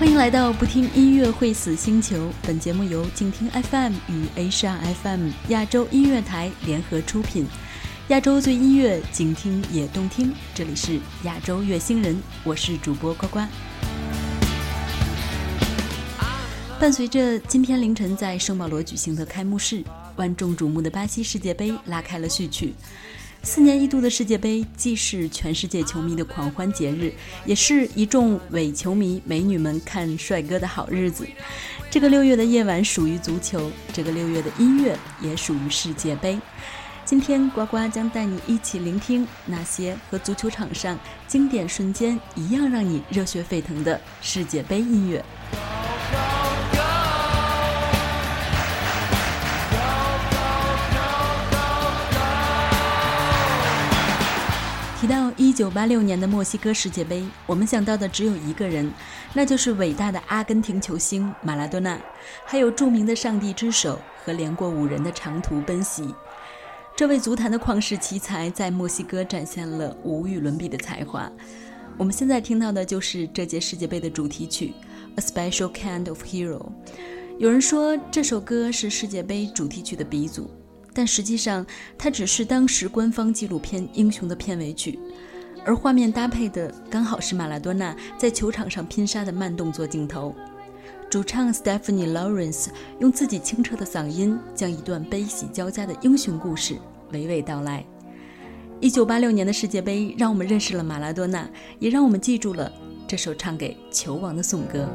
欢迎来到不听音乐会死星球。本节目由静听 FM 与 H R FM 亚洲音乐台联合出品。亚洲最音乐，静听也动听。这里是亚洲乐星人，我是主播呱呱。伴随着今天凌晨在圣保罗举行的开幕式，万众瞩目的巴西世界杯拉开了序曲。四年一度的世界杯，既是全世界球迷的狂欢节日，也是一众伪球迷美女们看帅哥的好日子。这个六月的夜晚属于足球，这个六月的音乐也属于世界杯。今天，呱呱将带你一起聆听那些和足球场上经典瞬间一样让你热血沸腾的世界杯音乐。提到一九八六年的墨西哥世界杯，我们想到的只有一个人，那就是伟大的阿根廷球星马拉多纳，还有著名的“上帝之手”和连过五人的长途奔袭。这位足坛的旷世奇才在墨西哥展现了无与伦比的才华。我们现在听到的就是这届世界杯的主题曲《A Special Kind of Hero》。有人说这首歌是世界杯主题曲的鼻祖。但实际上，它只是当时官方纪录片《英雄》的片尾曲，而画面搭配的刚好是马拉多纳在球场上拼杀的慢动作镜头。主唱 Stephanie Lawrence 用自己清澈的嗓音，将一段悲喜交加的英雄故事娓娓道来。一九八六年的世界杯，让我们认识了马拉多纳，也让我们记住了这首唱给球王的颂歌。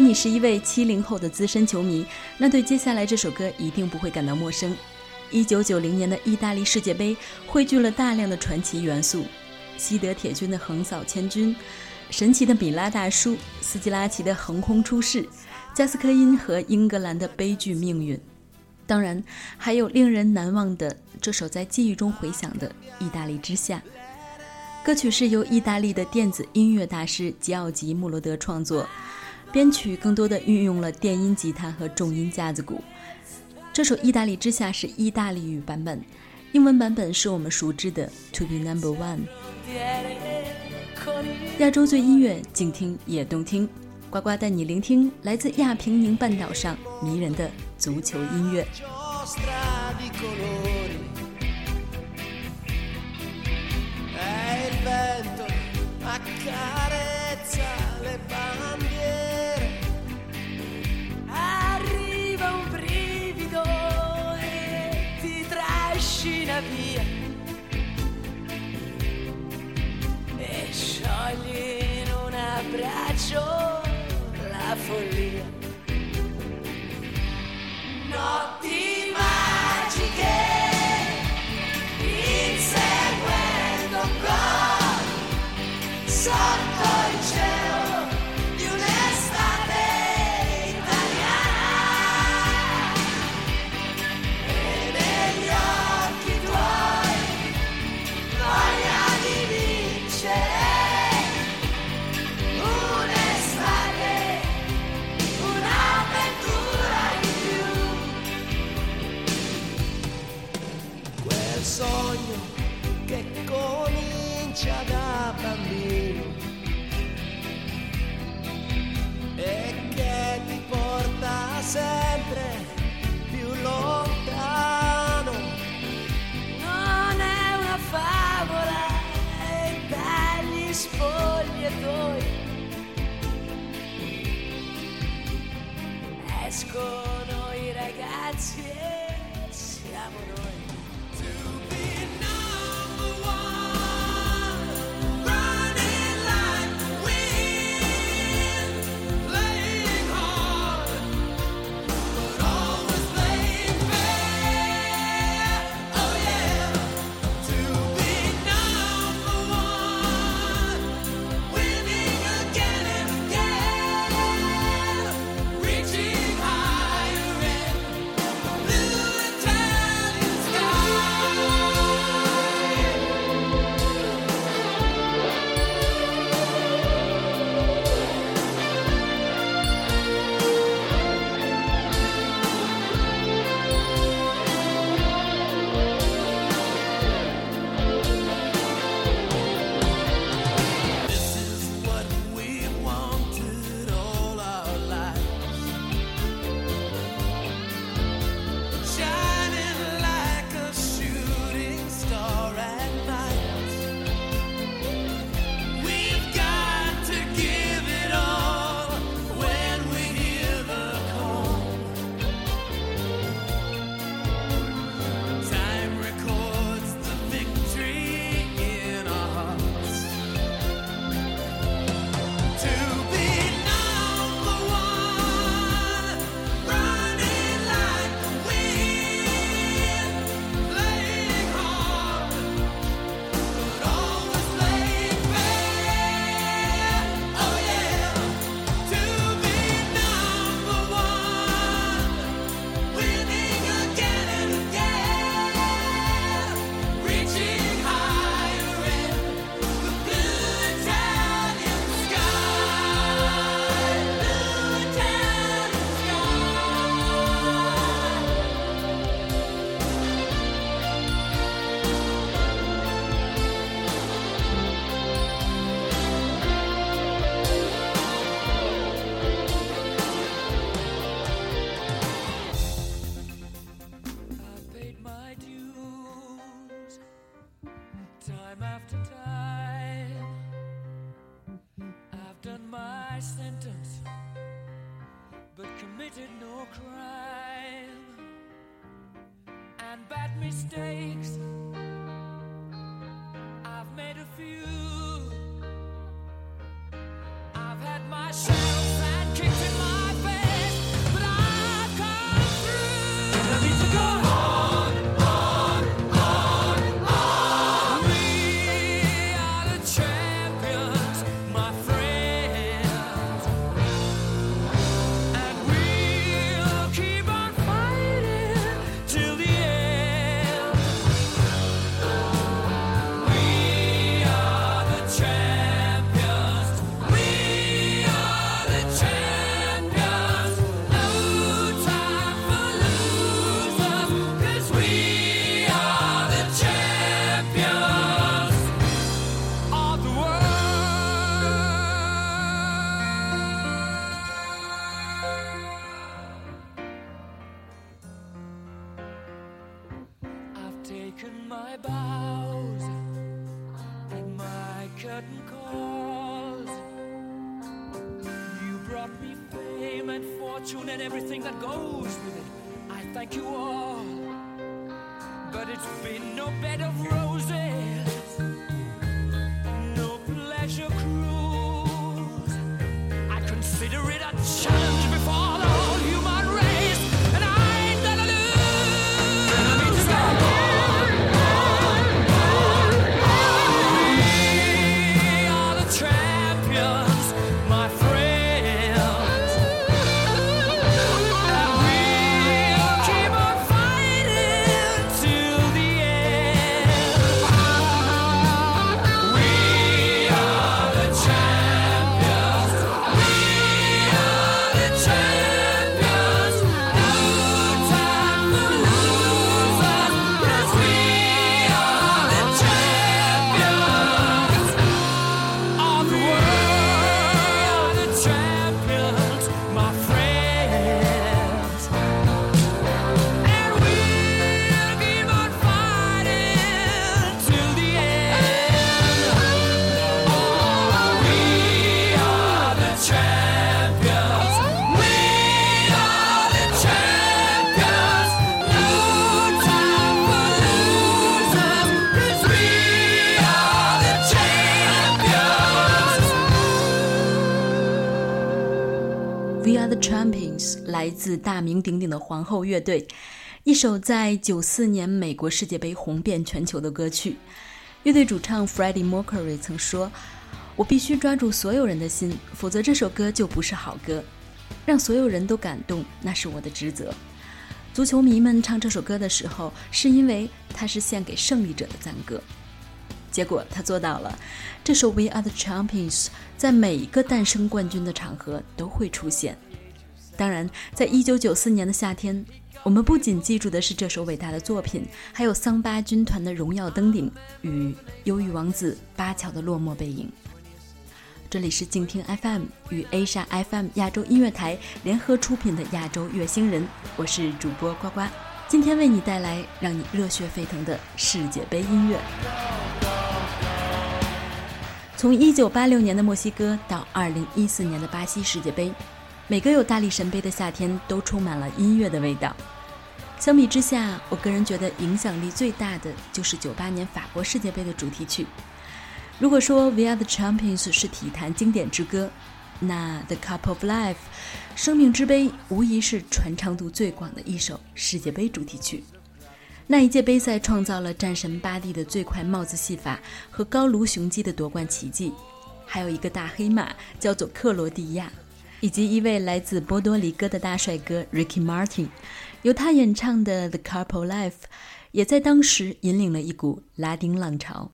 你是一位七零后的资深球迷，那对接下来这首歌一定不会感到陌生。一九九零年的意大利世界杯汇聚了大量的传奇元素，西德铁军的横扫千军，神奇的米拉大叔，斯基拉奇的横空出世，加斯科因和英格兰的悲剧命运。当然，还有令人难忘的这首在记忆中回响的《意大利之夏》。歌曲是由意大利的电子音乐大师吉奥吉·穆罗德创作，编曲更多的运用了电音吉他和重音架子鼓。这首意大利之下是意大利语版本英文版本是我们熟知的 to be number one 亚洲最音乐静听也动听。呱呱带你聆听来自亚平宁半岛上迷人的足球音乐。yo. Fame and fortune and everything that goes with it. I thank you all. But it's been no bed of roses, no pleasure cruise. I consider it a challenge before 自大名鼎鼎的皇后乐队，一首在九四年美国世界杯红遍全球的歌曲。乐队主唱 Freddie Mercury 曾说：“我必须抓住所有人的心，否则这首歌就不是好歌。让所有人都感动，那是我的职责。”足球迷们唱这首歌的时候，是因为它是献给胜利者的赞歌。结果他做到了，这首《We Are the Champions》在每一个诞生冠军的场合都会出现。当然，在一九九四年的夏天，我们不仅记住的是这首伟大的作品，还有桑巴军团的荣耀登顶与忧郁王子巴乔的落寞背影。这里是静听 FM 与 Asia FM 亚洲音乐台联合出品的亚洲乐星人，我是主播呱呱，今天为你带来让你热血沸腾的世界杯音乐。从1986年的墨西哥到2014年的巴西世界杯，每个有大力神杯的夏天都充满了音乐的味道。相比之下，我个人觉得影响力最大的就是98年法国世界杯的主题曲。如果说《We Are the Champions》是体坛经典之歌，那《The Cup of Life》生命之杯无疑是传唱度最广的一首世界杯主题曲。那一届杯赛创造了战神巴蒂的最快帽子戏法和高卢雄鸡的夺冠奇迹，还有一个大黑马叫做克罗地亚，以及一位来自波多黎各的大帅哥 Ricky Martin，由他演唱的《The Couple Life》也在当时引领了一股拉丁浪潮。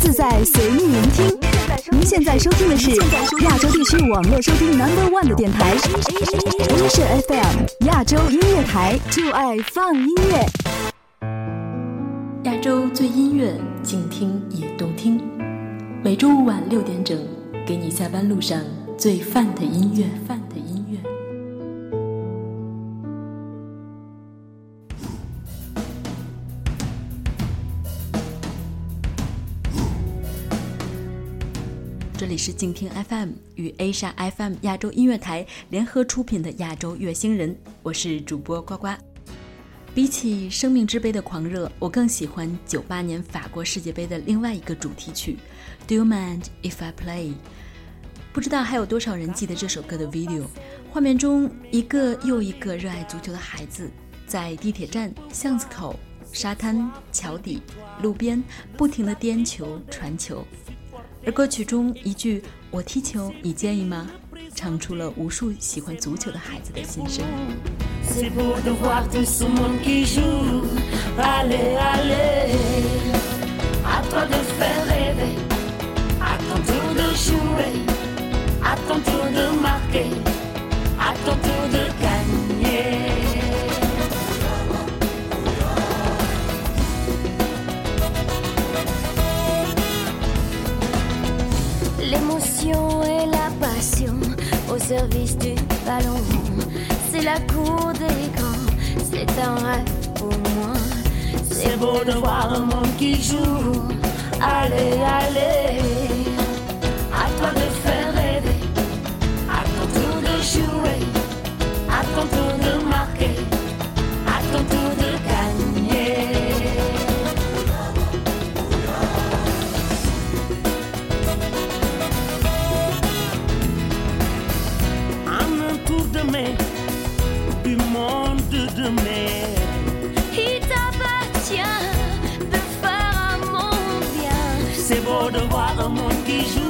自在，随意聆听。您现在收听的是亚洲地区网络收听 Number One 的电台，A 是 FM 亚洲音乐台，就爱放音乐。亚洲最音乐，静听也动听。每周五晚六点整，给你下班路上最范的音乐。范的音乐。是静听 FM 与 Asia FM 亚洲音乐台联合出品的亚洲乐星人，我是主播呱呱。比起生命之杯的狂热，我更喜欢九八年法国世界杯的另外一个主题曲《Do You Mind If I Play》。不知道还有多少人记得这首歌的 video？画面中，一个又一个热爱足球的孩子，在地铁站、巷子口、沙滩、桥底、路边不停地颠球、传球。而歌曲中一句“我踢球，你介意吗”，唱出了无数喜欢足球的孩子的心声。Service du ballon. C'est la cour des grands, c'est un rêve pour moi. C'est beau de voir un monde qui joue. Allez, allez, un tour de main du monde de mer. Il t'appartient de faire un monde bien. C'est beau de voir un monde qui joue.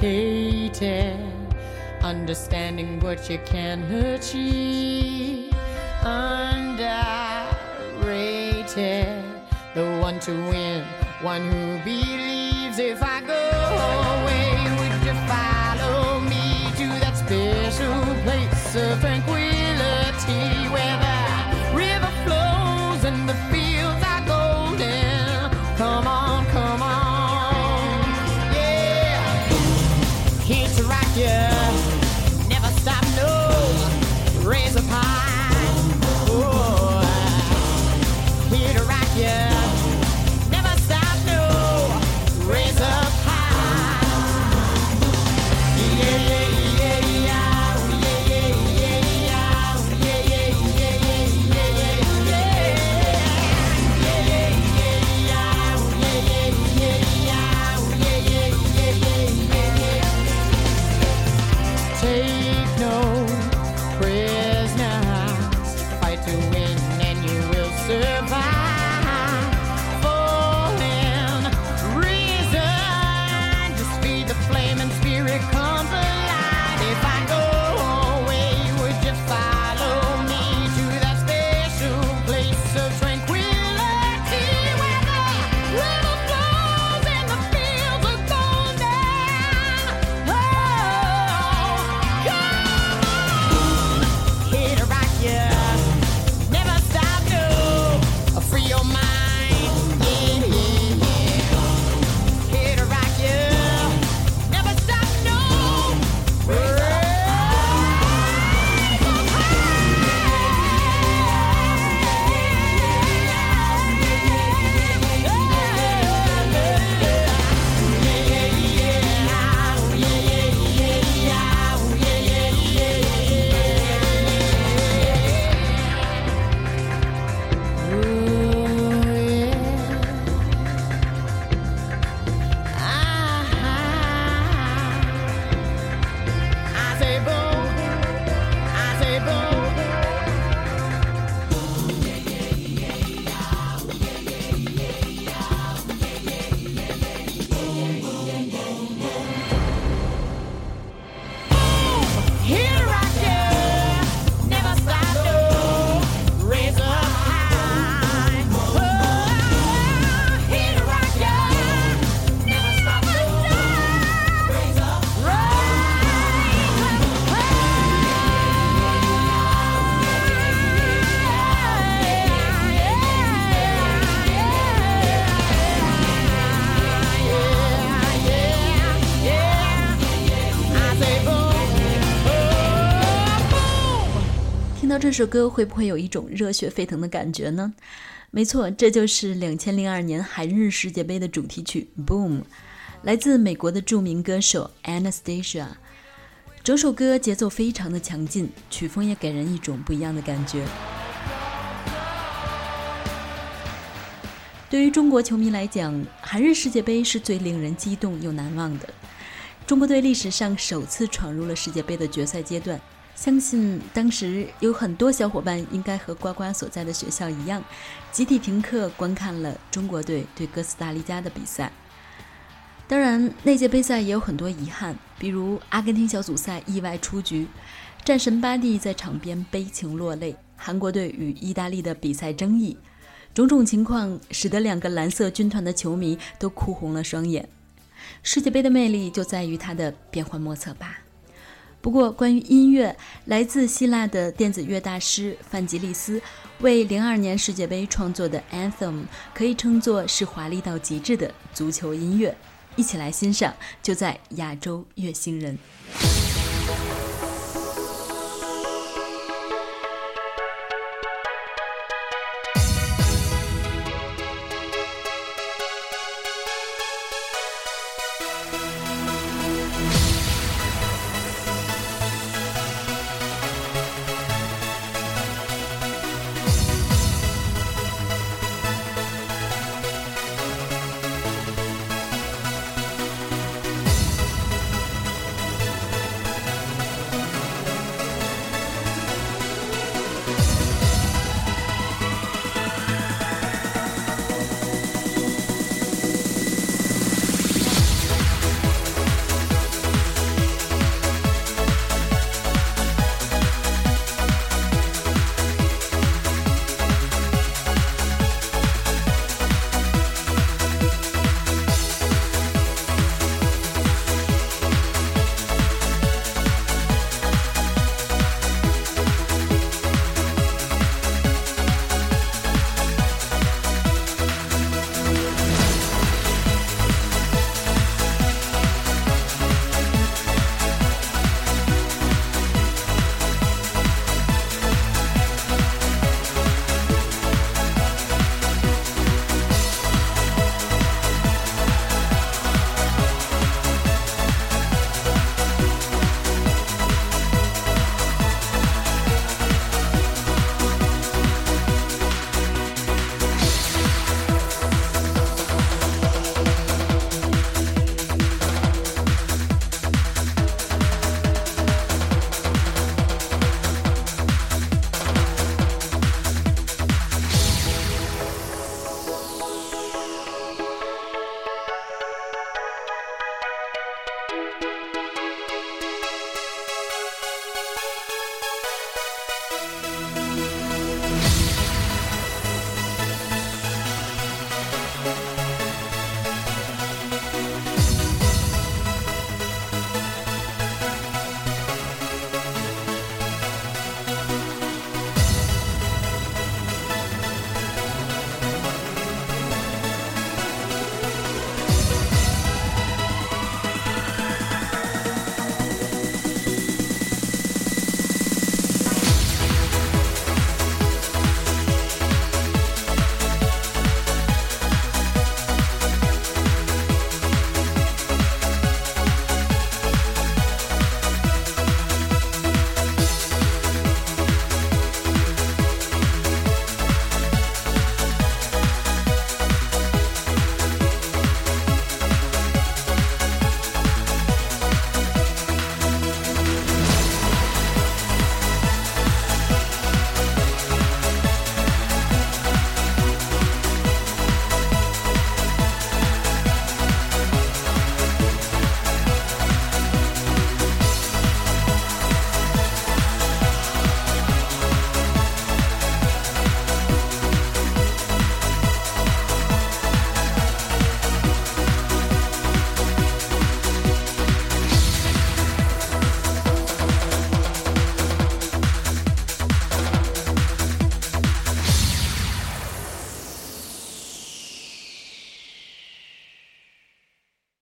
Complicated. Understanding what you can achieve. Underrated. The one to win, one who believes. If I go away, would you follow me to that special place of 这首歌，会不会有一种热血沸腾的感觉呢？没错，这就是两千零二年韩日世界杯的主题曲《Boom》，来自美国的著名歌手 Anastasia。整首歌节奏非常的强劲，曲风也给人一种不一样的感觉。对于中国球迷来讲，韩日世界杯是最令人激动又难忘的。中国队历史上首次闯入了世界杯的决赛阶段，相信当时有很多小伙伴应该和呱呱所在的学校一样，集体停课观看了中国队对哥斯达黎加的比赛。当然，那届杯赛也有很多遗憾，比如阿根廷小组赛意外出局，战神巴蒂在场边悲情落泪，韩国队与意大利的比赛争议，种种情况使得两个蓝色军团的球迷都哭红了双眼。世界杯的魅力就在于它的变幻莫测吧。不过，关于音乐，来自希腊的电子乐大师范吉利斯为零二年世界杯创作的《Anthem》可以称作是华丽到极致的足球音乐。一起来欣赏，就在亚洲乐星人。